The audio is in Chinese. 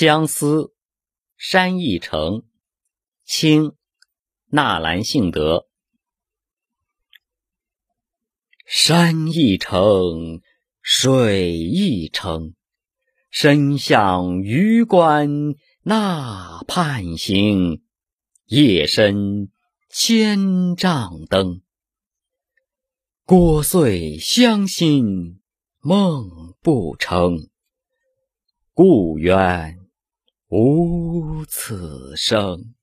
相思，山一程，清，纳兰性德。山一程，水一程，身向榆关那畔行，夜深千帐灯。聒碎乡心梦不成，故园无此生。